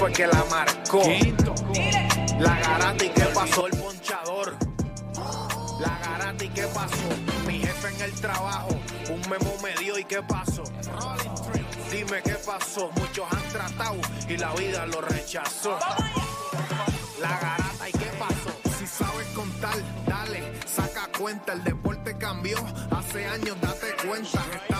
fue que la marcó. La garata y qué pasó el ponchador. La garata y qué pasó. Mi jefe en el trabajo, un memo me dio y qué pasó. Dime qué pasó. Muchos han tratado y la vida lo rechazó. La garata y qué pasó. Si sabes contar, dale, saca cuenta. El deporte cambió. Hace años date cuenta. Están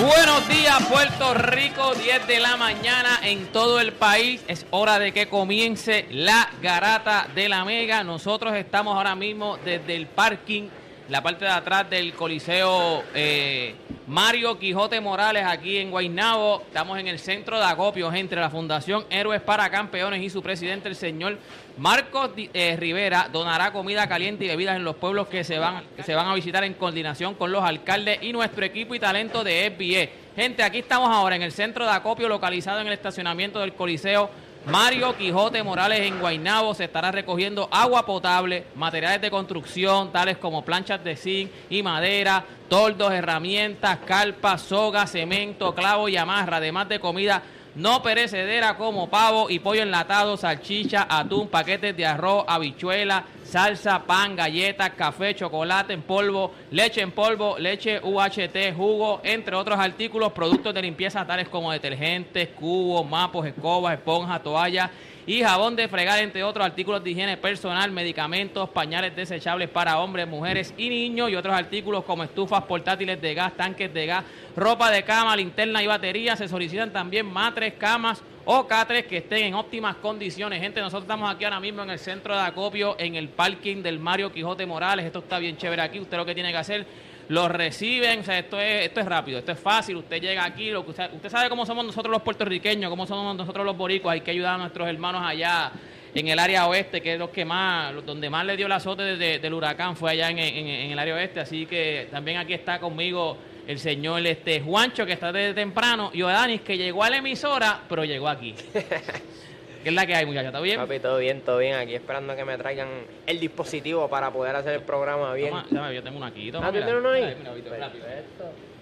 Buenos días, Puerto Rico, 10 de la mañana en todo el país. Es hora de que comience la garata de la Mega. Nosotros estamos ahora mismo desde el parking, la parte de atrás del Coliseo eh, Mario Quijote Morales, aquí en Guaynabo. Estamos en el centro de acopios entre la Fundación Héroes para Campeones y su presidente, el señor Marcos eh, Rivera donará comida caliente y bebidas en los pueblos que se van que se van a visitar en coordinación con los alcaldes y nuestro equipo y talento de FBA. Gente, aquí estamos ahora en el centro de acopio localizado en el estacionamiento del Coliseo Mario Quijote Morales en Guaynabo. Se estará recogiendo agua potable, materiales de construcción tales como planchas de zinc y madera, toldos, herramientas, carpas, soga, cemento, clavo y amarra, además de comida no perecedera como pavo y pollo enlatado, salchicha, atún, paquetes de arroz, habichuela, salsa, pan, galletas, café, chocolate en polvo, leche en polvo, leche UHT, jugo, entre otros artículos, productos de limpieza tales como detergentes, cubos, mapos, escobas, esponjas, toallas y jabón de fregar, entre otros artículos de higiene personal, medicamentos, pañales desechables para hombres, mujeres y niños y otros artículos como estufas portátiles de gas, tanques de gas, ropa de cama, linterna y batería. Se solicitan también matres, camas o catres que estén en óptimas condiciones. Gente, nosotros estamos aquí ahora mismo en el centro de acopio, en el parking del Mario Quijote Morales. Esto está bien chévere aquí. Usted lo que tiene que hacer lo reciben, o sea, esto es, esto es rápido, esto es fácil, usted llega aquí, lo que usted, sabe cómo somos nosotros los puertorriqueños, cómo somos nosotros los boricos, hay que ayudar a nuestros hermanos allá en el área oeste, que es los que más, los- donde más le dio el azote desde- del huracán, fue allá en, en- en el área oeste, así que también aquí está conmigo el señor este Juancho, que está desde temprano, y Odanis, que llegó a la emisora, pero llegó aquí. ¿Qué es la que hay, muchachos? ¿Está bien? Papi, todo bien, todo bien. Aquí esperando que me traigan el dispositivo para poder hacer el programa bien. Toma, dame, yo tengo uno aquí. Toma, Ah, ¿tú mira. tienes uno ahí? Mira, rápido.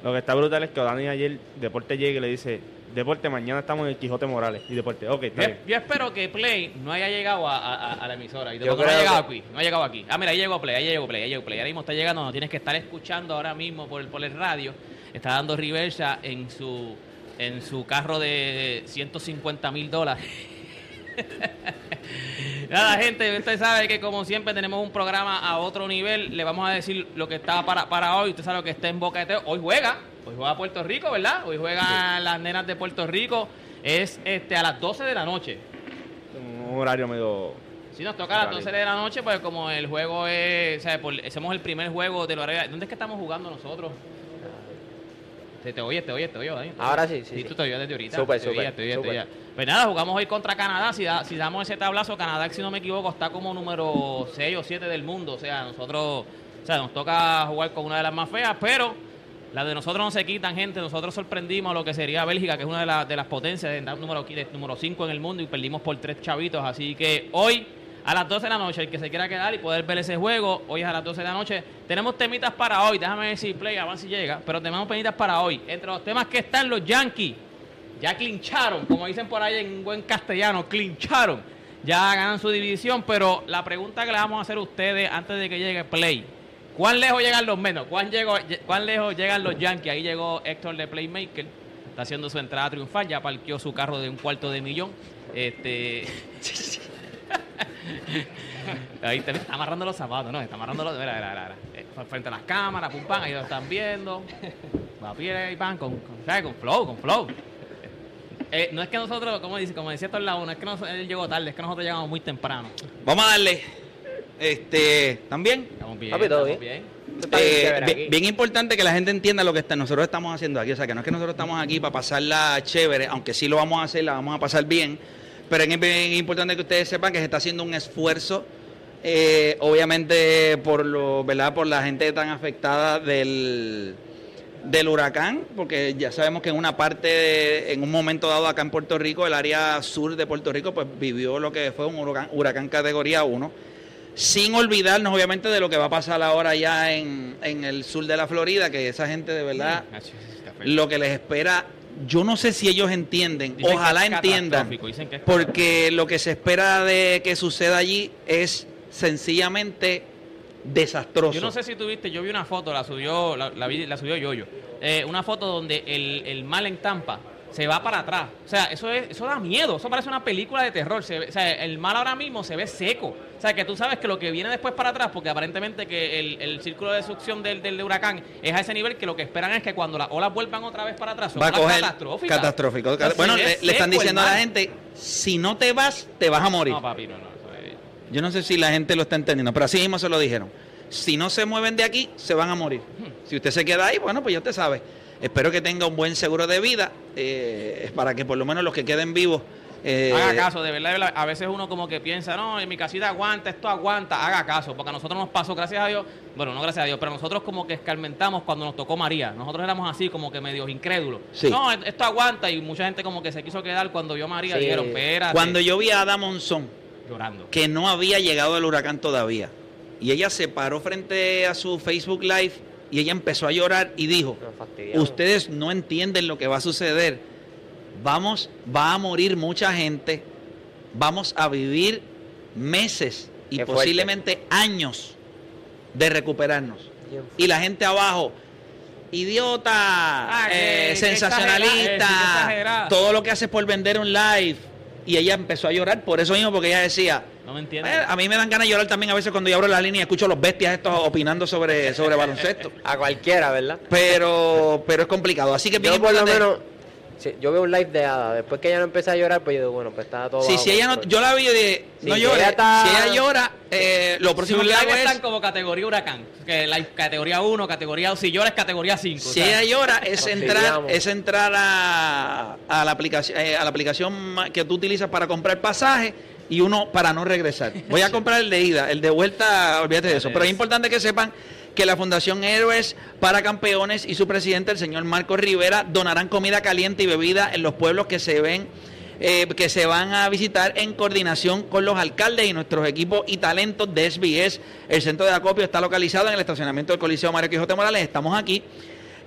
Lo que está brutal es que Dani ayer, Deporte llega y le dice, Deporte, mañana estamos en el Quijote Morales. Y Deporte, ok, está Yo, bien. yo espero que Play no haya llegado a, a- a la emisora. Y Yo no ha creo llegado que- aquí. No ha llegado aquí. Ah, mira, ahí llegó Play, ahí llegó Play, ahí llegó Play. Ahora mismo está llegando, no tienes que estar escuchando ahora mismo por, el- por el radio. Está dando reversa en su, en su carro de 150 mil dólares. Nada, gente, usted sabe que como siempre tenemos un programa a otro nivel. Le vamos a decir lo que está para, para hoy. Usted sabe lo que está en Boca de Teo. Hoy juega, hoy juega Puerto Rico, ¿verdad? Hoy juegan las nenas de Puerto Rico. Es este a las 12 de la noche. Un horario medio... Si nos toca a las 12 de la noche, pues como el juego es, o sea, por- hacemos el primer juego de lo ¿Dónde es que estamos jugando nosotros? Te, te oye, te oye, te oye. Dani. Ahora sí, sí, Sí, sí. tú te oyes desde ahorita. Súper, súper. Pues nada, jugamos hoy contra Canadá. Si, da- si damos ese tablazo, Canadá, si no me equivoco, está como número 6 o 7 del mundo. O sea, nosotros, o sea, nos toca jugar con una de las más feas, pero las de nosotros no se quitan, gente. Nosotros sorprendimos a lo que sería Bélgica, que es una de, las de las potencias, de, número, de número 5 en el mundo, y perdimos por tres chavitos. Así que hoy a las 12 de la noche, el que se quiera quedar y poder ver ese juego, hoy es a las 12 de la noche. Tenemos temitas para hoy, déjame ver si Play avanza si llega, pero tenemos temitas para hoy. Entre los temas que están los Yankees, ya clincharon, como dicen por ahí en buen castellano, clincharon. Ya ganan su división, pero la pregunta que le vamos a hacer a ustedes antes de que llegue Play, ¿cuán lejos llegan los menos? ¿Cuán, llegó, cuán lejos llegan los Yankees? Ahí llegó Héctor de Playmaker, está haciendo su entrada triunfal, ya parqueó su carro de un cuarto de millón. Este... Ahí te, está amarrando los zapatos, ¿no? Está amarrando los. Mira, mira, mira. Eh, Frente a las cámaras, pum, pam, ahí lo están viendo. Va a pie y pan, con, con, ¿sabes? con flow, con flow. Eh, no es que nosotros, como, dice, como decía la una, es que nosotros, él llegó tarde, es que nosotros llegamos muy temprano. Vamos a darle. Este, ¿también? Estamos bien. Papi, todo estamos bien. bien. Bien Eh, bien, bien importante que la gente entienda lo que está- nosotros estamos haciendo aquí. O sea, que no es que nosotros estamos aquí para pasarla chévere, aunque sí lo vamos a hacer, la vamos a pasar bien. Pero es bien importante que ustedes sepan que se está haciendo un esfuerzo, eh, obviamente por lo, ¿verdad? Por la gente tan afectada del, del huracán, porque ya sabemos que en una parte, de- en un momento dado acá en Puerto Rico, el área sur de Puerto Rico, pues vivió lo que fue un huracán, huracán categoría 1 sin olvidarnos obviamente de lo que va a pasar ahora ya en, en el sur de la Florida, que esa gente de verdad, sí, lo que les espera, yo no sé si ellos entienden, Dicen ojalá entiendan, porque lo que se espera de que suceda allí es sencillamente desastroso. Yo no sé si tuviste, yo vi una foto, la subió, la, la vi- la subió Yoyo. Eh, una foto donde el, el mal en Tampa se va para atrás. O sea, eso es, eso da miedo, eso parece una película de terror. Se o sea, el mal ahora mismo se ve seco. O sea, que tú sabes que lo que viene después para atrás, porque aparentemente que el, el círculo de succión del, del huracán es a ese nivel que lo que esperan es que cuando las olas vuelvan otra vez para atrás, son va a olas coger catastróficas. catastrófico. Bueno, le, están diciendo a la gente, si no te vas, te vas a morir. No, papi, no, Yo no sé si la gente lo está entendiendo, pero así mismo se lo dijeron. Si no se mueven de aquí, se van a morir. Si usted se queda ahí, bueno, pues ya usted sabe. Espero que tenga un buen seguro de vida eh, para que por lo menos los que queden vivos. eh, Haga caso, de verdad, de verdad, a veces uno como que piensa, no, en mi casita aguanta, esto aguanta, haga caso, porque a nosotros nos pasó, gracias a Dios, bueno, no gracias a Dios, pero nosotros como que escarmentamos cuando nos tocó María, nosotros éramos así como que medios incrédulos. Sí. No, esto aguanta y mucha gente como que se quiso quedar cuando vio a María, Sí. dijeron, espérate, Cuando yo vi a Ada Monzón, llorando. que no había llegado el huracán todavía, y ella se paró frente a su Facebook Live y ella empezó a llorar y dijo, ustedes no entienden lo que va a suceder. Vamos, va a morir mucha gente, vamos a vivir meses y Qué fuerte. posiblemente años de recuperarnos. Y la gente abajo, idiota, Ah, eh, que sensacionalista, exagerada, eh, todo lo que hace por vender un live. Y ella empezó a llorar por eso mismo, porque ella decía, No me entiendes. "Eh, a mí me dan ganas de llorar también a veces cuando yo abro la línea y escucho a los bestias estos opinando sobre, sobre baloncesto. A cualquiera, ¿verdad? Pero, pero es complicado. Así que Yo por lo menos, sí, yo veo un live de Ada. Después que ella no empieza a llorar, pues yo digo, bueno, pues está todo Sí, bajo si ella no, yo la vi y dije, Sí, no si ella está- Si ella llora, eh, lo próximo Sus que hago es, están como categoría huracán, que la categoría 1, categoría 2, si llora es categoría 5. si ella llora, es Nos entrar, es entrar a, a la aplicación, eh, a la aplicación que tú utilizas para comprar pasaje y uno para no regresar. Voy a comprar el de ida, el de vuelta, olvídate de eso. Pero es importante que sepan que la Fundación Héroes para Campeones y su presidente, el señor Marco Rivera, donarán comida caliente y bebida en los pueblos que se ven eh, que se van a visitar en coordinación con los alcaldes y nuestros equipos y talentos de SBS. El centro de acopio está localizado en el estacionamiento del Coliseo Mario Quijote Morales. Estamos aquí.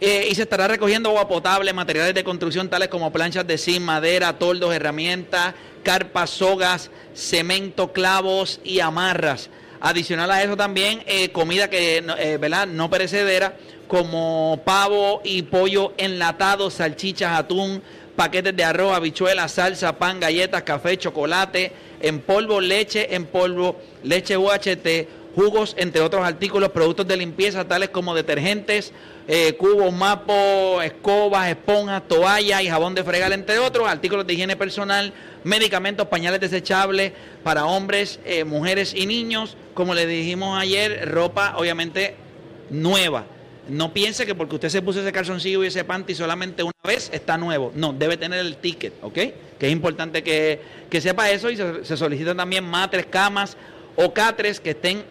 Eh, y se estará recogiendo agua potable, materiales de construcción tales como planchas de zinc, madera, toldos, herramientas, carpas, sogas, cemento, clavos y amarras. Adicional a eso también eh, comida que eh, ¿verdad? no perecedera como pavo y pollo enlatado, salchichas, atún, paquetes de arroz, habichuelas, salsa, pan, galletas, café, chocolate, en polvo, leche en polvo, leche UHT, jugos, entre otros artículos, productos de limpieza tales como detergentes, eh, cubos, mapos, escobas, esponjas, toallas y jabón de fregar, entre otros, artículos de higiene personal, medicamentos, pañales desechables para hombres, eh, mujeres y niños, como les dijimos ayer, ropa obviamente nueva. No piense que porque usted se puso ese calzoncillo y ese panty solamente una vez está nuevo. No, debe tener el ticket, ¿ok? Que es importante que, que sepa eso y se, se solicitan también matres, camas o catres que estén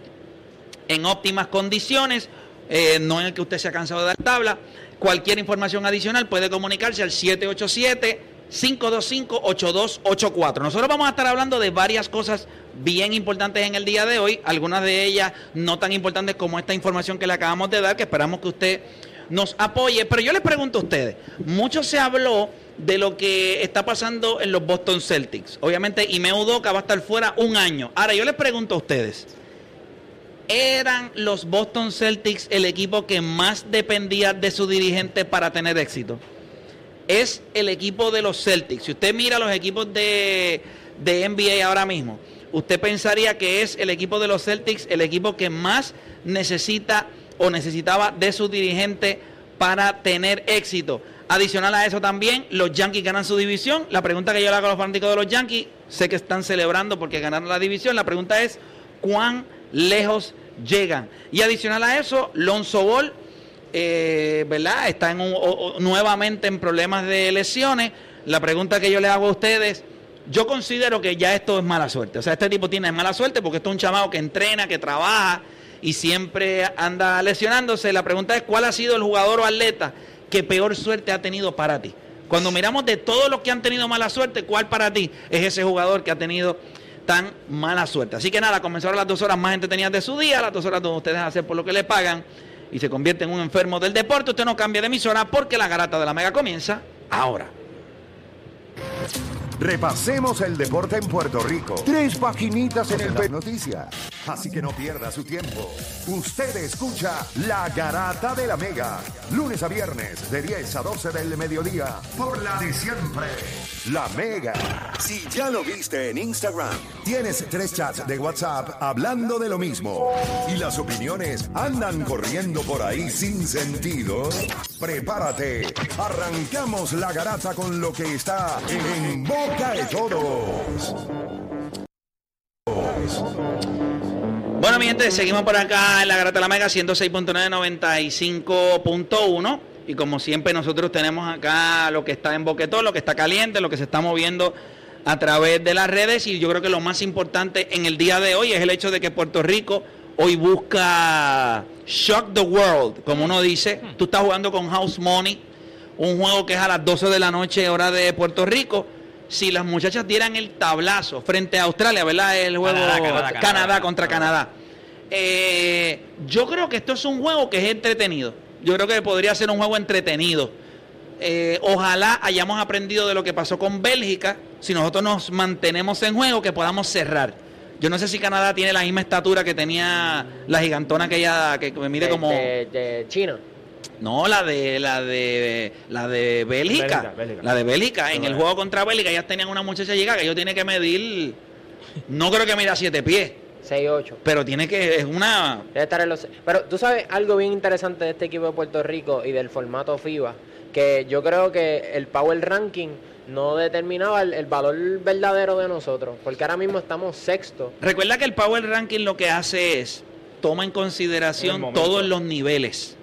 en óptimas condiciones, eh, no en el que usted se ha cansado de dar tabla. Cualquier información adicional puede comunicarse al 787 525-8284. Nosotros vamos a estar hablando de varias cosas bien importantes en el día de hoy, algunas de ellas no tan importantes como esta información que le acabamos de dar, que esperamos que usted nos apoye. Pero yo les pregunto a ustedes, mucho se habló de lo que está pasando en los Boston Celtics. Obviamente, Ime va a estar fuera un año. Ahora, yo les pregunto a ustedes, ¿eran los Boston Celtics el equipo que más dependía de su dirigente para tener éxito? Es el equipo de los Celtics. Si usted mira los equipos de, de NBA ahora mismo, usted pensaría que es el equipo de los Celtics el equipo que más necesita o necesitaba de su dirigente para tener éxito. Adicional a eso también, los Yankees ganan su división. La pregunta que yo le hago a los fanáticos de los Yankees, sé que están celebrando porque ganaron la división. La pregunta es, ¿cuán lejos llegan? Y adicional a eso, Lonzo Ball, eh, ¿verdad? Está en nuevamente en problemas de lesiones. La pregunta que yo le hago a ustedes, yo considero que ya esto es mala suerte. O sea, este tipo tiene mala suerte porque esto es un chamado que entrena, que trabaja y siempre anda lesionándose. La pregunta es, ¿cuál ha sido el jugador o atleta que peor suerte ha tenido para ti. Cuando miramos de todos los que han tenido mala suerte, ¿cuál para ti es ese jugador que ha tenido tan mala suerte? Así que nada, comenzaron las dos horas más entretenidas de su día, las dos horas donde ustedes hacen por lo que le pagan y se convierte en un enfermo del deporte. Usted no cambia de emisora porque la garata de la mega comienza ahora. Repasemos el deporte en Puerto Rico. Tres paginitas en el Noticias. Así que no pierda su tiempo. Usted escucha La Garata de la Mega. Lunes a viernes de 10 a 12 del mediodía. Por la de siempre. La Mega. Si ya lo viste en Instagram, tienes tres chats de WhatsApp hablando de lo mismo. Y las opiniones andan corriendo por ahí sin sentido. Prepárate. Arrancamos la garata con lo que está en boca de todos. Bueno, mi gente, seguimos por acá en la Garata de la Mega 106.995.1 y como siempre nosotros tenemos acá lo que está en boquetón, lo que está caliente, lo que se está moviendo a través de las redes y yo creo que lo más importante en el día de hoy es el hecho de que Puerto Rico hoy busca Shock the World, como uno dice. Tú estás jugando con House Money, un juego que es a las 12 de la noche, hora de Puerto Rico. Si las muchachas dieran el tablazo frente a Australia, ¿verdad? El juego Canadá, contra Canadá. Eh, yo creo que esto es un juego que es entretenido. Yo creo que podría ser un juego entretenido. Eh, ojalá hayamos aprendido de lo que pasó con Bélgica. Si nosotros nos mantenemos en juego, que podamos cerrar. Yo no sé si Canadá tiene la misma estatura que tenía la gigantona que ella que me mide como de, China. No, la de la de la de Bélgica. La de Bélgica. En el juego contra Bélgica ellas tenían una muchacha llegada que yo tiene que medir. No creo que mida siete pies. 6-8. Pero tiene que, es una... Debe estar en los... Pero tú sabes algo bien interesante de este equipo de Puerto Rico y del formato FIBA, que yo creo que el Power Ranking no determinaba el, valor verdadero de nosotros, porque ahora mismo estamos sexto. Recuerda que el Power Ranking lo que hace es toma en consideración todos los niveles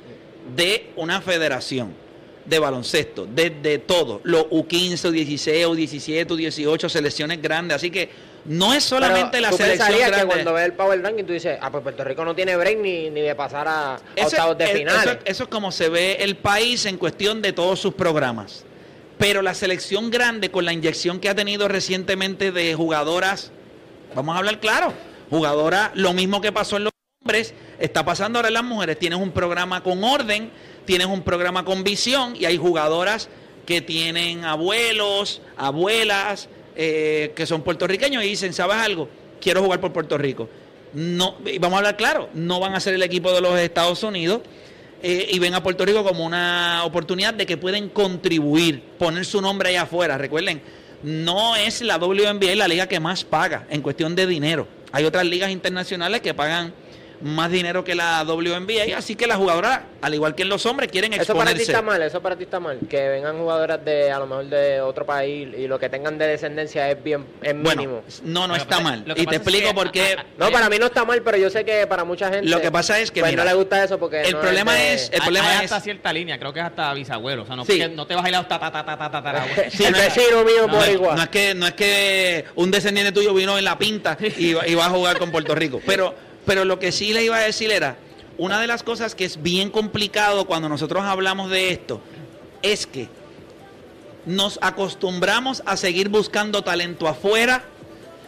de una federación de baloncesto, desde todo, los U15, U16, U17, U18, selecciones grandes, así que no es solamente la selección grande. que cuando ves el Power Ranking tú dices, ah, pues Puerto Rico no tiene break ni, de pasar a, octavos de final. eso es como se ve el país en cuestión de todos sus programas. Pero la selección grande, con la inyección que ha tenido recientemente de jugadoras, vamos a hablar claro, jugadoras, lo mismo que pasó en los hombres, está pasando ahora en las mujeres. Tienes un programa con orden, tienes un programa con visión y hay jugadoras que tienen abuelos, abuelas, eh, que son puertorriqueños y dicen, ¿sabes algo? Quiero jugar por Puerto Rico. No, vamos a hablar claro, no van a ser el equipo de los Estados Unidos eh, y ven a Puerto Rico como una oportunidad de que pueden contribuir, poner su nombre allá afuera. Recuerden, no es la WNBA la liga que más paga en cuestión de dinero. Hay otras ligas internacionales que pagan más dinero que la WNBA, así que las jugadoras, al igual que en los hombres, quieren exponerse. Eso para ti está mal, eso para ti está mal, que vengan jugadoras de a lo mejor de otro país y lo que tengan de descendencia es bien es mínimo. no, no está mal. Y te explico por qué. No, para mí no está mal, pero yo sé que para mucha gente Lo que pasa es que pues, no le gusta eso porque el problema es, el problema es hasta cierta línea, creo que es hasta bisabuelo, o sea, no, no te vas a ir a ta ta ta ta ta ta. el vecino mío por igual. No es que no es que un descendiente tuyo vino en la pinta y, y va a jugar con Puerto Rico, pero pero lo que sí le iba a decir era, una de las cosas que es bien complicado cuando nosotros hablamos de esto, es que nos acostumbramos a seguir buscando talento afuera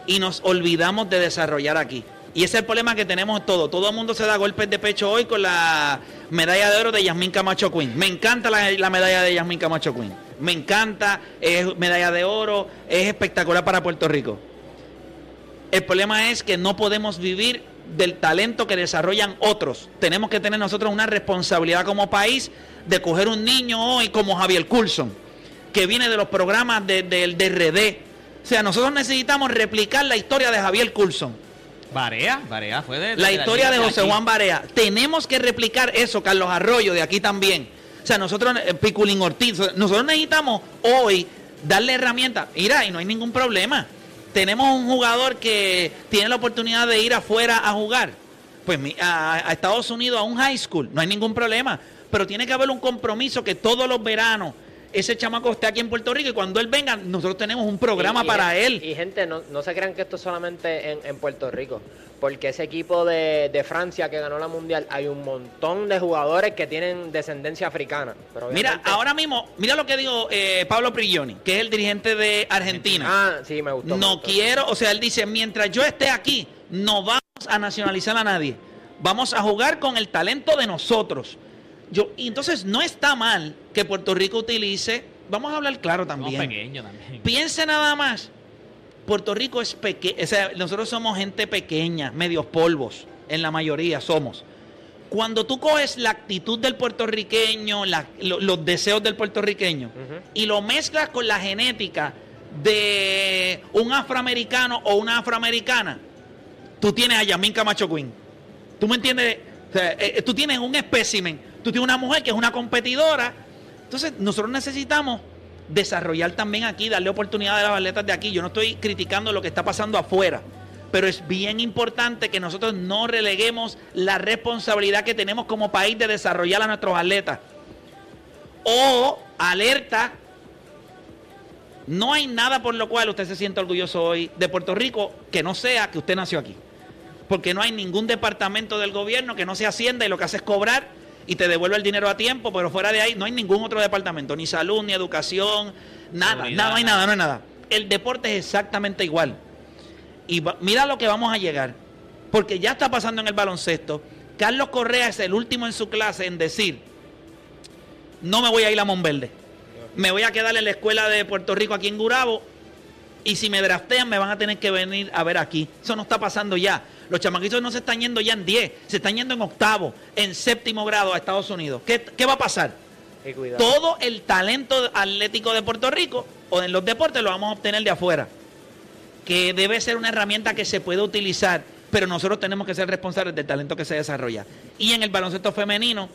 y nos olvidamos de desarrollar aquí. Y ese es el problema que tenemos todo. Todo el mundo se da golpes de pecho hoy con la medalla de oro de Yasmín Camacho Queen. Me encanta la, la medalla de Yasmín Camacho Queen. Me encanta, es medalla de oro, es espectacular para Puerto Rico. El problema es que no podemos vivir del talento que desarrollan otros. Tenemos que tener nosotros una responsabilidad como país de coger un niño hoy como Javier Coulson, que viene de los programas del de, DRD. O sea, nosotros necesitamos replicar la historia de Javier Coulson Barea, Barea fue de, la, historia de, José Juan Barea. Tenemos que replicar eso, Carlos Arroyo, de aquí también. O sea, nosotros, eh, Piculín Ortiz, nosotros necesitamos hoy darle herramientas. Mira, y no hay ningún problema. Tenemos un jugador que tiene la oportunidad de ir afuera a jugar. Pues a, a Estados Unidos, a un high school, no hay ningún problema. Pero tiene que haber un compromiso que todos los veranos ese chamaco esté aquí en Puerto Rico y cuando él venga, nosotros tenemos un programa para él. Y gente, no, no, se crean que esto es solamente en, Puerto Rico, porque ese equipo de, Francia que ganó la Mundial, hay un montón de jugadores que tienen descendencia africana. mira, ahora mismo, mira lo que digo eh, Pablo Prigioni, que es el dirigente de Argentina. Ah, sí, me gustó. No quiero, o sea, él dice, mientras yo esté aquí, no vamos a nacionalizar a nadie. Vamos a jugar con el talento de nosotros. Yo, y entonces no está mal que Puerto Rico utilice, vamos a hablar claro también. Pequeño también. Piense nada más. Puerto Rico es pequeño, o sea, nosotros somos gente pequeña, medios polvos, en la mayoría somos. Cuando tú coges la actitud del puertorriqueño, los deseos del puertorriqueño, y lo mezclas con la genética de un afroamericano o una afroamericana, tú tienes a Yamin Camacho Queen. ¿Tú me entiendes? Eh, eh, tú tienes un espécimen Tú tienes una mujer que es una competidora. Entonces, nosotros necesitamos desarrollar también aquí, darle oportunidad a las atletas de aquí. Yo no estoy criticando lo que está pasando afuera, pero es bien importante que nosotros no releguemos la responsabilidad que tenemos como país de desarrollar a nuestros atletas. O alerta, no hay nada por lo cual usted se sienta orgulloso hoy de Puerto Rico que no sea que usted nació aquí. Porque no hay ningún departamento del gobierno que no se Hacienda y lo que hace es cobrar y te devuelve el dinero a tiempo, pero fuera de ahí no hay ningún otro departamento, ni salud, ni educación, nada, nada, no hay nada, no hay nada. El deporte es exactamente igual. Y mira lo que vamos a llegar, porque ya está pasando en el baloncesto. Carlos Correa es el último en su clase en decir, no me voy a ir a Monverde, me voy a quedar en la escuela de Puerto Rico aquí en Gurabo y si me draftean me van a tener que venir a ver aquí. Eso no está pasando ya. Los chamaquitos no se están yendo ya en 10, se están yendo en octavo, en séptimo grado a Estados Unidos. ¿Qué, va a pasar? Todo el talento atlético de Puerto Rico o en los deportes lo vamos a obtener de afuera. Que debe ser una herramienta que se puede utilizar, pero nosotros tenemos que ser responsables del talento que se desarrolla. Y en el baloncesto femenino,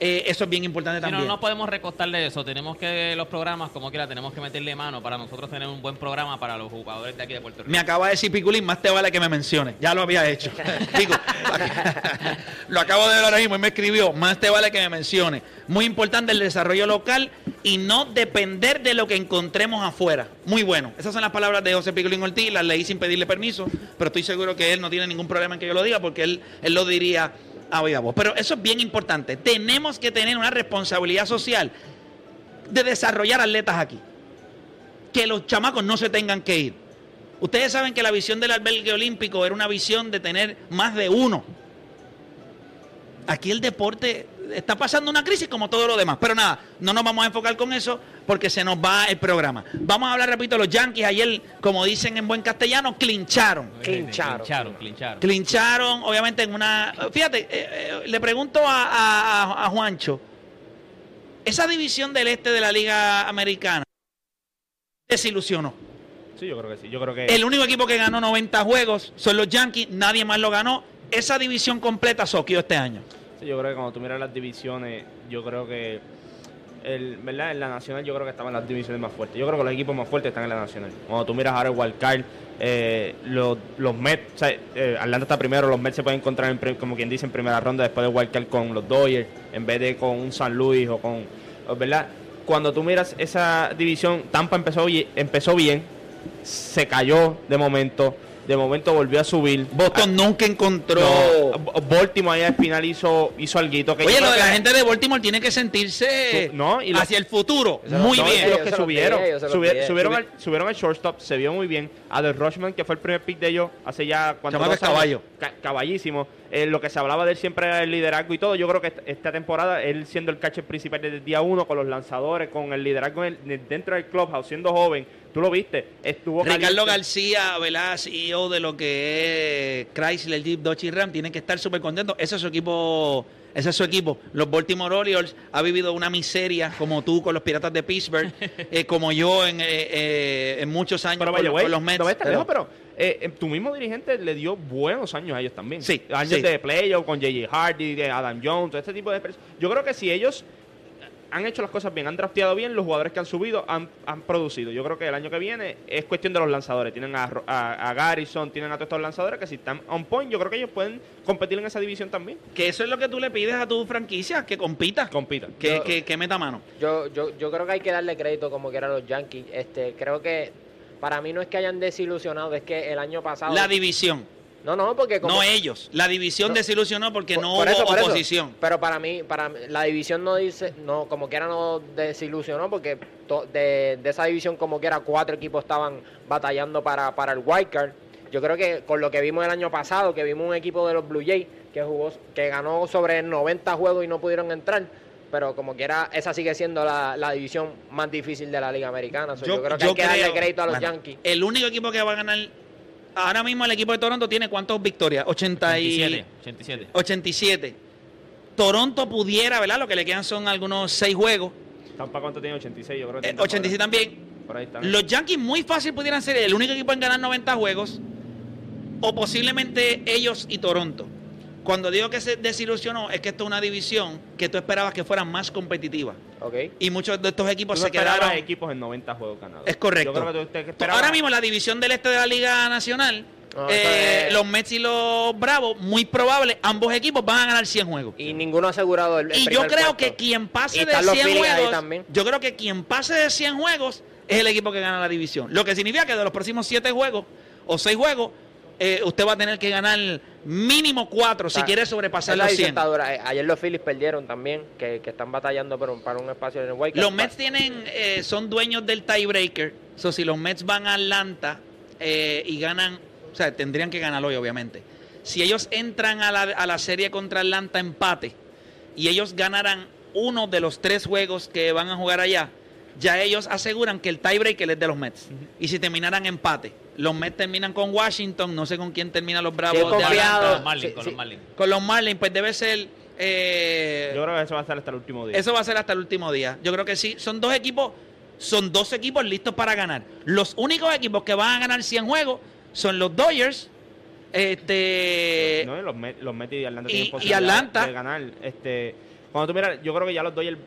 eh, eso es bien importante también. No, no podemos recostarle eso. Tenemos que, los programas, como quiera, tenemos que meterle mano para nosotros tener un buen programa para los jugadores de aquí de Puerto Rico. Me acaba de decir Piculín, más te vale que me mencione. Ya lo había hecho. lo acabo de ver ahora mismo y me escribió, más te vale que me mencione. Muy importante el desarrollo local y no depender de lo que encontremos afuera. Muy bueno. Esas son las palabras de José Piculín Ortiz, las leí sin pedirle permiso, pero estoy seguro que él no tiene ningún problema en que yo lo diga porque él, él lo diría Ah, Pero eso es bien importante. Tenemos que tener una responsabilidad social de desarrollar atletas aquí. Que los chamacos no se tengan que ir. Ustedes saben que la visión del albergue olímpico era una visión de tener más de uno. Aquí el deporte está pasando una crisis como todo lo demás. Pero nada, no nos vamos a enfocar con eso porque se nos va el programa. Vamos a hablar, repito, los Yankees ayer, como dicen en buen castellano, clincharon. Clincharon. Clincharon, clincharon. obviamente en una... Fíjate, eh, eh, le pregunto a, Juancho, esa división del este de la Liga Americana desilusionó. Sí, yo creo que sí. Yo creo que... El único equipo que ganó 90 juegos son los Yankees, nadie más lo ganó. Esa división completa soqueó este año. Yo creo que cuando tú miras las divisiones, yo creo que ¿verdad? en la nacional yo creo que estaban las divisiones más fuertes. Yo creo que los equipos más fuertes están en la nacional. Cuando tú miras ahora el Wildcard, eh, los, los Mets, o sea, eh, Atlanta está primero, los Mets se pueden encontrar, en, como quien dice, en primera ronda después del Wildcard con los Dodgers, en vez de con un San Luis o con, ¿verdad? Cuando tú miras esa división, Tampa empezó, empezó bien, se cayó de momento, de momento volvió a subir. Boston nunca encontró. No, Baltimore ahí al final hizo, hizo algo que Oye, lo de la gente de Baltimore tiene que sentirse no, y lo- hacia el futuro. Eso Muy bien. los que subieron, subi- subieron, Subi- al, subieron al shortstop, se vio muy bien. A The Rushman, que fue el primer pick de ellos hace ya cuando caballo. Ca- caballísimo. Eh, lo que se hablaba de él siempre era el liderazgo y todo. Yo creo que esta, esta temporada, él siendo el catcher principal desde el día uno, con los lanzadores, con el liderazgo en el- dentro del clubhouse, siendo joven, tú lo viste, estuvo Ricardo caliente. García, ¿verdad? CEO de lo que es Chrysler, Jeep, Dodge y Ram, tienen que estar súper contentos. Ese es su equipo. Ese es su equipo. Los Baltimore Orioles ha vivido una miseria como tú con los Piratas de Pittsburgh, eh, como yo en, eh, eh, en muchos años Pero con, vaya, güey, con los Mets. no ves tan Pero- lejos, pero eh, eh, tu mismo dirigente le dio buenos años a ellos también. Sí, Años sí. de playoff con J.J. Hardy, de Adam Jones, todo este tipo de personas. Yo creo que si ellos han hecho las cosas bien, han drafteado bien, los jugadores que han subido han, han producido. Yo creo que el año que viene es cuestión de los lanzadores. Tienen a, a, a Garrison, tienen a todos estos lanzadores que si están on point, yo creo que ellos pueden competir en esa división también. que eso es lo que tú le pides a tu franquicia, que compita, Compitan. que, Yo- que, que meta mano. Yo, yo, yo creo que hay que darle crédito como que eran los Yankees. Este, creo que para mí no es que hayan desilusionado, es que el año pasado. La división, no, no, porque como. no ellos. La división No. desilusionó porque Por- no por hubo eso, oposición. Pero para mí, para mí, la división no dice, no, como quiera no desilusionó, porque to- de, de esa división como quiera cuatro equipos estaban batallando para, para el wild card. Yo creo que con lo que vimos el año pasado, que vimos un equipo de los Blue Jays que jugó, que ganó sobre 90 juegos y no pudieron entrar. Pero como quiera, esa sigue siendo la, la división más difícil de la Liga Americana. So, yo, creo que hay que darle creo- crédito a los bueno, Yankees. El único equipo que va a ganar ahora mismo el equipo de Toronto tiene cuántas victorias? 80 y 87. 87. 87. Toronto pudiera, ¿verdad? Lo que le quedan son algunos seis juegos. Tampa cuánto tiene 86, yo creo que Eh, tiene 86 también. Por ahí están. Los Yankees muy fácil pudieran ser el único equipo en ganar 90 juegos. O posiblemente ellos y Toronto. Cuando digo que se desilusionó, es que esto es una división que tú esperabas que fuera más competitiva. ¿Ok? Y muchos de estos equipos Tú se esperabas quedaron. equipos en 90 juegos ganados. Es correcto. Yo creo que tú te esperabas- Ahora mismo la división del este de la Liga Nacional, No, eh, los Mets y los Bravos, muy probable, ambos equipos van a ganar 100 juegos. Y ninguno ha asegurado el, el Y yo creo puesto. que quien pase de están los 100 Phillies ahí juegos, yo creo que quien pase de 100 juegos es el equipo que gana la división. Lo que significa que de los próximos 7 juegos o 6 juegos, eh, usted va a tener que ganar mínimo 4 si Está- quiere sobrepasar los división 100. está dura. Eh, Ayer los Phillies perdieron también, que, que están batallando por un- para un espacio en el Wake. Los Mets tienen, eh, son dueños del tiebreaker. So, si los Mets van a Atlanta eh, y ganan, o sea, tendrían que ganar hoy, obviamente. Si ellos entran a la, a la serie contra Atlanta empate y ellos ganaran uno de los tres juegos que van a jugar allá, ya ellos aseguran que el tiebreaker es de los Mets. Y si terminaran empate, los Mets terminan con Washington, no sé con quién terminan los Bravos Sí, de. Atlanta. Con los Marlins, Sí, con sí. los Marlins. Con los Marlins, pues debe ser... eh, Yo creo que eso va a estar hasta el último día. eso va a ser hasta el último día. Yo creo que sí. Son dos equipos, son dos equipos listos para ganar. Los únicos equipos que van a ganar 100 juegos son los Dodgers, este, No, y los, Met, los Mets y Atlanta y- tienen y posibilidad Atlanta. de ganar. Este, cuando tú miras, yo creo que ya los Dodgers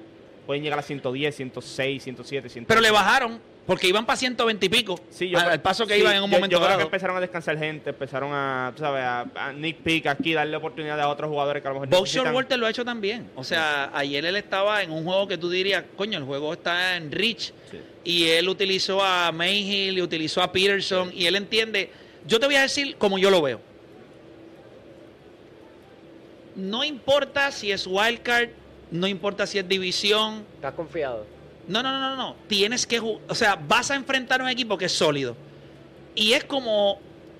pueden llegar a 110, 106, 107, 108. pero le bajaron porque iban para 120 y pico. Sí, yo al, paso que sí, iban en un yo- momento yo creo que empezaron a descansar gente, empezaron a, tú sabes, a, a Nick Pick aquí, darle oportunidad a otros jugadores que a lo mejor necesitan. Walter lo ha hecho también. O sea, ayer él estaba en un juego que tú dirías, coño, el juego está en Rich. Sí. Y él utilizó a Mayhill y utilizó a Peterson. Y él entiende. Yo te voy a decir como yo lo veo. No importa si es wildcard, no importa si es división. ¿Estás confiado? No, no, no, no, no. Tienes que ju- O sea, vas a enfrentar a un equipo que es sólido. Y es como.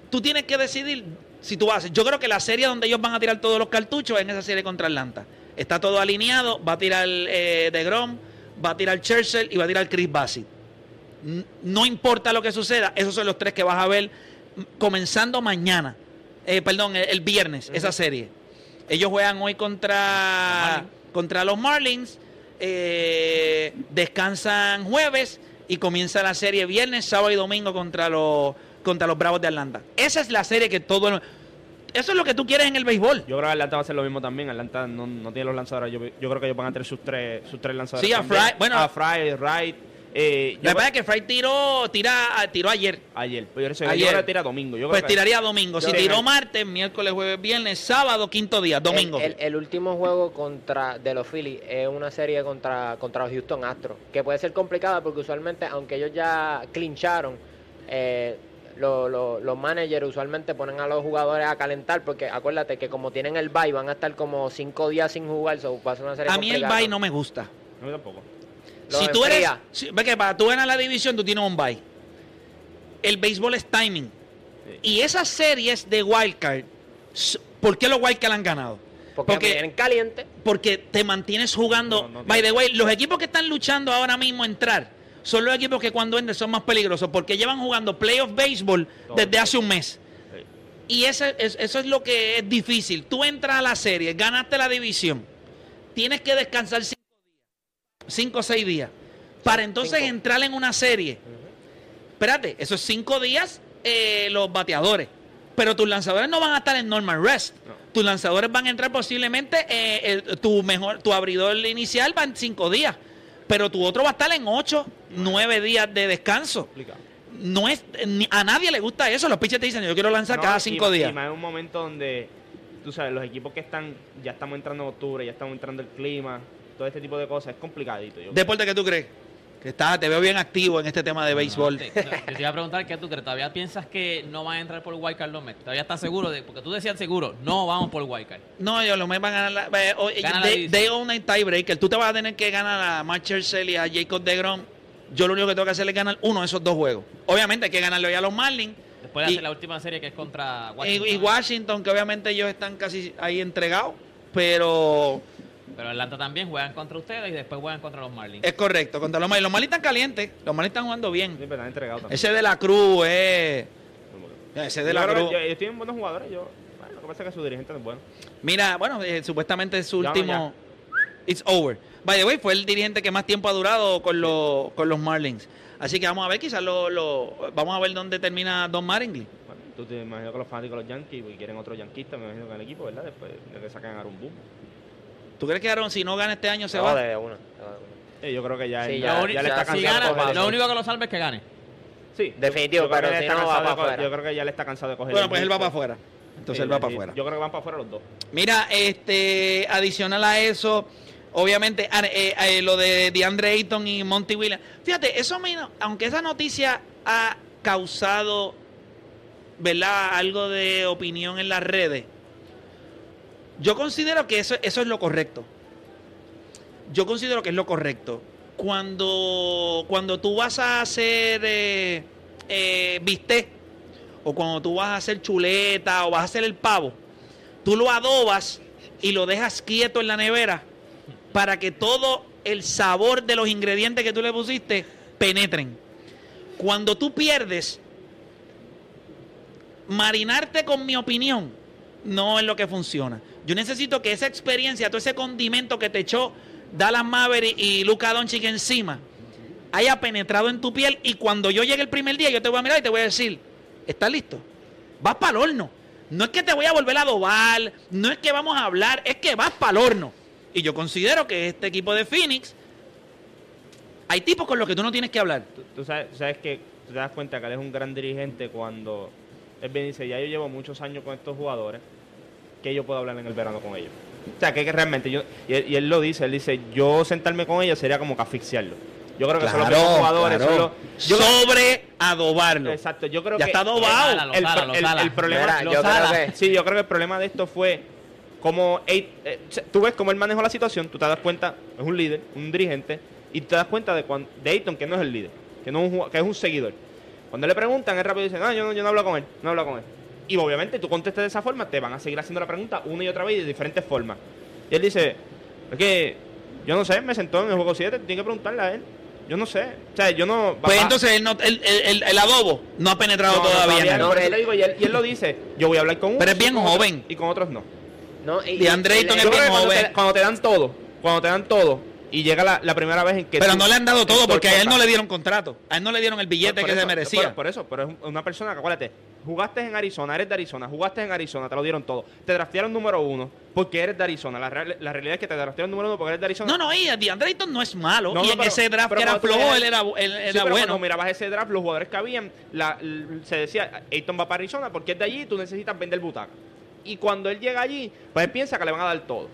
Tú tienes que decidir si tú vas. Yo creo que la serie donde ellos van a tirar todos los cartuchos es en esa serie contra Atlanta. Está todo alineado. Va a tirar eh, de Grom, va a tirar Churchill y va a tirar Chris Bassett. No importa lo que suceda, esos son los tres que vas a ver comenzando mañana. Eh, perdón, el, el viernes, esa serie. Ellos juegan hoy contra, contra los Marlins. Eh, descansan jueves y comienza la serie viernes, sábado y domingo contra los, contra los Bravos de Atlanta. Esa es la serie que todo el- Eso es lo que tú quieres en el béisbol. Yo creo que Atlanta va a hacer lo mismo también. Atlanta no, no tiene los lanzadores. Yo, yo creo que ellos van a tener sus tres, sus tres lanzadores. Sí, a. Fry- bueno. a Fry, Wright. Eh, yo La verdad es que Fry tiró, tira, tiró ayer. ayer. Pero yo, Ayer. yo creo que tira domingo. Yo creo Pues tiraría domingo. Si tiró martes, miércoles, jueves, viernes, sábado, quinto día, domingo. El, el- el último juego contra de los Phillies es una serie contra, contra los Houston Astros, que puede ser complicada porque usualmente, aunque ellos ya clincharon, eh, lo- lo- los managers usualmente ponen a los jugadores a calentar porque acuérdate que como tienen el bye van a estar como cinco días sin jugar, so va a ser una serie A mí el bye no me gusta. No, tampoco. Lo si tú eres. si- ve que para tú ganar la división, tú tienes un bye. El béisbol es timing. Sí. Y esas series de wildcard, ¿por qué los wildcard han ganado? Porque, porque- vienen calientes. Porque te mantienes jugando. No, no By the way, los equipos que están luchando ahora mismo a entrar son los equipos que cuando entren son más peligrosos porque llevan jugando playoff baseball Todo desde hace un mes. Sí. Y ese, es- eso es lo que es difícil. Tú entras a la serie, ganaste la división, tienes que descansar cinco o seis días, para entonces cinco. entrar en una serie. Espérate, esos cinco días eh, los bateadores. Pero tus lanzadores no van a estar en normal rest. No. Tus lanzadores van a entrar posiblemente, eh, el- tu mejor, tu abridor inicial va en cinco días. Pero tu otro va a estar en ocho, nueve días de descanso. No es, ni- a nadie le gusta eso. Los pitchers te dicen, yo quiero lanzar No, cada y cinco más- días. Y más en un momento donde, tú sabes, los equipos que están, ya estamos entrando en octubre, ya estamos entrando el clima, todo este tipo de cosas, es complicadito. Yo, ¿Deporte que tú crees? Que estás, te veo bien activo en este tema de béisbol. Te, te- te iba a preguntar qué tú crees. ¿Todavía piensas que no van a entrar por Wildcard los Mets? ¿Todavía estás seguro? de Porque tú decías seguro, no vamos por Wildcard. No, ellos los Mets van a ganar la, eh, Gana la they, división. they own a tiebreaker. Tú te vas a tener que ganar a Matt Churchill y a Jacob DeGrom. Yo lo único que tengo que hacer es ganar uno de esos dos juegos. Obviamente hay que ganarlo ya a los Marlins. Después de Y- hacer la última serie que es contra Y, Washington. y Washington, que obviamente ellos están casi ahí entregados. Pero Pero Atlanta también juegan contra ustedes y después juegan contra los Marlins. es correcto. Contra los Marlins. Los Marlins están calientes. Los Marlins están jugando bien. siempre están entregados también. Ese de la Cruz es. Ese de Yo la Cruz. yo- ellos tienen buenos jugadores. Yo, bueno, lo que pasa es que su dirigente es bueno. Mira, bueno, eh, supuestamente es su Ya, último. It's over. By the way, fue el dirigente que más tiempo ha durado con los, con los Marlins. Así que vamos a ver, quizás lo, lo- vamos a ver dónde termina Don Maringly. Bueno, tú te imaginas que los fanáticos de los Yankees pues, quieren otro yanquista, me imagino que en el equipo, ¿verdad? Después de que sacan a Boone. ¿Tú crees que Aaron, si no gana este año, se No, va? de una, de una. Eh, yo creo que ya, Sí, ya, ya, Lo ya le está si cansado gana, de coger lo eso. único que lo salva es que gane. Sí, Definitivo, yo creo que pero si está no, va cansado para afuera. Yo creo que ya le está cansado de coger Bueno, el pues él va para afuera. Entonces Sí, él va sí, para afuera. Yo creo que van para afuera los dos. Mira, este, adicional a eso, obviamente, a- eh, eh, lo de DeAndre Ayton y Monty Williams. Fíjate, eso me, aunque esa noticia ha causado, ¿verdad? Algo de opinión en las redes. Yo considero que eso, eso es lo correcto. Yo considero que es lo correcto. Cuando, cuando tú vas a hacer eh, eh, bistec, o cuando tú vas a hacer chuleta, o vas a hacer el pavo, tú lo adobas y lo dejas quieto en la nevera para que todo el sabor de los ingredientes que tú le pusiste penetren. Cuando tú pierdes, marinarte con mi opinión no es lo que funciona. Yo necesito que esa experiencia, todo ese condimento que te echó Dallas Maverick y Luca Doncic encima, haya penetrado en tu piel y cuando yo llegue el primer día yo te voy a mirar y te voy a decir, ¿estás listo? Vas para el horno. No es que te voy a volver a adobar, no es que vamos a hablar, es que vas para el horno. Y yo considero que este equipo de Phoenix, hay tipos con los que tú no tienes que hablar. Tú, sabes, sabes que te das cuenta que él es un gran dirigente cuando él viene y dice, ya yo llevo muchos años con estos jugadores, que yo puedo hablar en el verano con ellos. O sea, que, que realmente yo, y él, y él lo dice, él dice, yo sentarme con ellos sería como que asfixiarlo. Yo creo que son los mismos jugadores. son los- yo Sobre adobarlo. Exacto, yo creo Ya que está adobado. El, problema Mira, lo yo creo que- sí yo creo que el problema de esto fue como eh, tú ves cómo él manejó la situación tú te das cuenta es un líder un dirigente y te das cuenta de cuando de Ayton que no es el líder que no es un, que es un seguidor cuando le preguntan él rápido dice no yo no yo no hablo con él no hablo con él y obviamente tú contestes de esa forma te van a seguir haciendo la pregunta una y otra vez y de diferentes formas y él dice es que yo no sé me sentó en el juego 7 tiene que preguntarle a él yo no sé o sea yo no Pues papá- entonces el, no- el- el- el- el adobo no ha penetrado no, no, todavía. en no, él. él- le digo, y él, y él lo dice, yo voy a hablar con unos Pero es bien otros- joven. y con otros no. No, y- y- y- es bien joven. te, cuando te dan todo, cuando te dan todo, y llega la, la primera vez en que Pero tú- no le han dado todo Por- porque a él no le dieron contrato. A él no le dieron el billete por que eso, se merecía. Por, por eso, pero es una persona que, acuérdate, jugaste en Arizona, eres de Arizona, jugaste en Arizona, te lo dieron todo. Te draftearon número uno porque eres de Arizona. La, real- la realidad es que te draftearon número uno porque eres de Arizona. no, no, y DeAndre no es malo. No, y no, en pero- ese draft que era flojo, él era, él Sí, era pero bueno. cuando mirabas ese draft, los jugadores que habían, la- se decía, Ayton va para Arizona porque es de allí y tú necesitas vender butaca. Y cuando él llega allí, pues él piensa que le van a dar todo.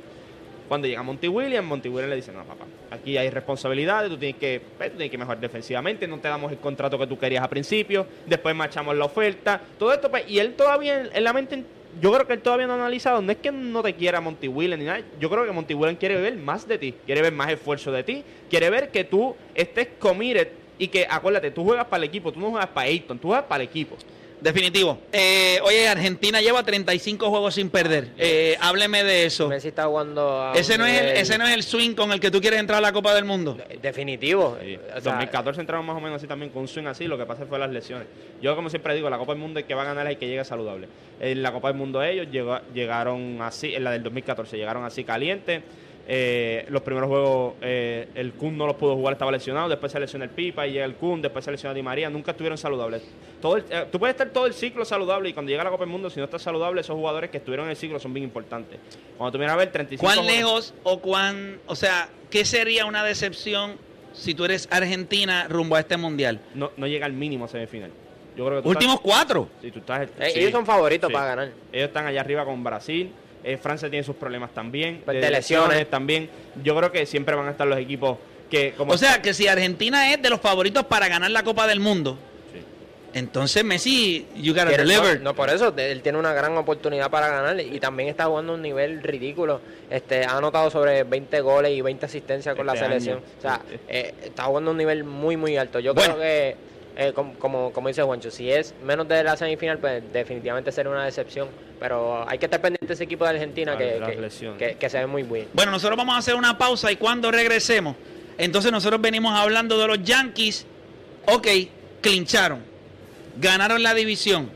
Cuando llega Monty Williams, Monty Williams le dice, no, papá, aquí hay responsabilidades, tú tienes que, pues, tú tienes que mejorar defensivamente, no te damos el contrato que tú querías a principio, después marchamos la oferta, todo esto, pues, y él todavía en, la mente, yo creo que él todavía no ha analizado, no es que no te quiera Monty Williams ni nada, yo creo que Monty Williams quiere ver más de ti, quiere ver más esfuerzo de ti, quiere ver que tú estés committed y que, acuérdate, tú juegas para el equipo, tú no juegas para Ayton, tú juegas para el equipo. Definitivo. Eh, oye, Argentina lleva 35 juegos sin perder. Eh, hábleme de eso. Messi está jugando a Ese no, es el, ese no es el swing con el que tú quieres entrar a la Copa del Mundo. definitivo. Sí. O sea, 2014 entraron más o menos así también con un swing así, lo que pasa fue las lesiones. Yo como siempre digo, la Copa del Mundo el que va a ganar es el que llegue saludable. En la Copa del Mundo ellos llegaron así, en la del 2014 llegaron así calientes. Eh, los primeros juegos eh, el Kun no los pudo jugar, estaba lesionado, después se lesiona el Pipa y llega el Kun, después se lesiona Di María, nunca estuvieron saludables. Todo el- eh, tú puedes estar todo el ciclo saludable y cuando llega la Copa del Mundo, si no estás saludable, esos jugadores que estuvieron en el ciclo son bien importantes. Cuando tú miras a ver 35 ¿Cuán jugadores- lejos o cuán, o sea, qué sería una decepción si tú eres Argentina rumbo a este mundial? no, no llega al mínimo a semifinal. Yo creo que tú Últimos estás- cuatro. si tú estás- eh, sí, ellos son favoritos sí. para ganar. Ellos están allá arriba con Brasil. Eh, Francia tiene sus problemas también. Pues de lesiones. también. Yo creo que siempre van a estar los equipos que como O sea, que si Argentina es de los favoritos para ganar la Copa del Mundo, Sí. entonces Messi, you gotta Quiere- deliver. No, no, por eso, él tiene una gran oportunidad para ganar y también está jugando a un nivel ridículo. Este, ha anotado sobre 20 goles y 20 asistencias con Este la selección. año. O sea, eh, está jugando a un nivel muy, muy alto. Yo Bueno. creo que, eh, com- como, como dice Juancho, si es menos de la semifinal, pues definitivamente sería una decepción. Pero hay que estar pendiente de ese equipo de Argentina Claro, que, que- que se ve muy bien. Bueno, nosotros vamos a hacer una pausa y cuando regresemos, entonces nosotros venimos hablando de los Yankees. Ok, clincharon, ganaron la división.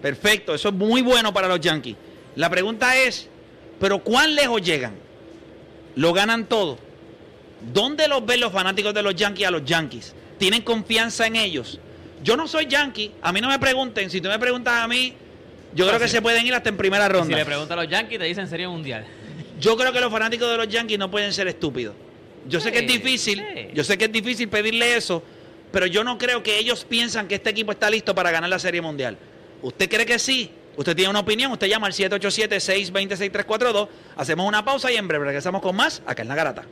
Perfecto, eso es muy bueno para los Yankees. La pregunta es, ¿pero cuán lejos llegan? ¿Lo ganan todo? ¿Dónde los ven los fanáticos de los Yankees a los Yankees? ¿Tienen confianza en ellos? Yo no soy Yankee, a mí no me pregunten. Si tú me preguntas a mí, yo creo que se pueden ir hasta en primera ronda. si le preguntan a los Yankees, te dicen serie mundial. Yo creo que los fanáticos de los Yankees no pueden ser estúpidos. Yo sé que es difícil, yo sé que es difícil pedirle eso, pero yo no creo que ellos piensan que este equipo está listo para ganar la Serie Mundial. ¿Usted cree que sí? Usted tiene una opinión, usted llama al 787-620-6342. Hacemos una pausa y en breve regresamos con más acá en La Garata.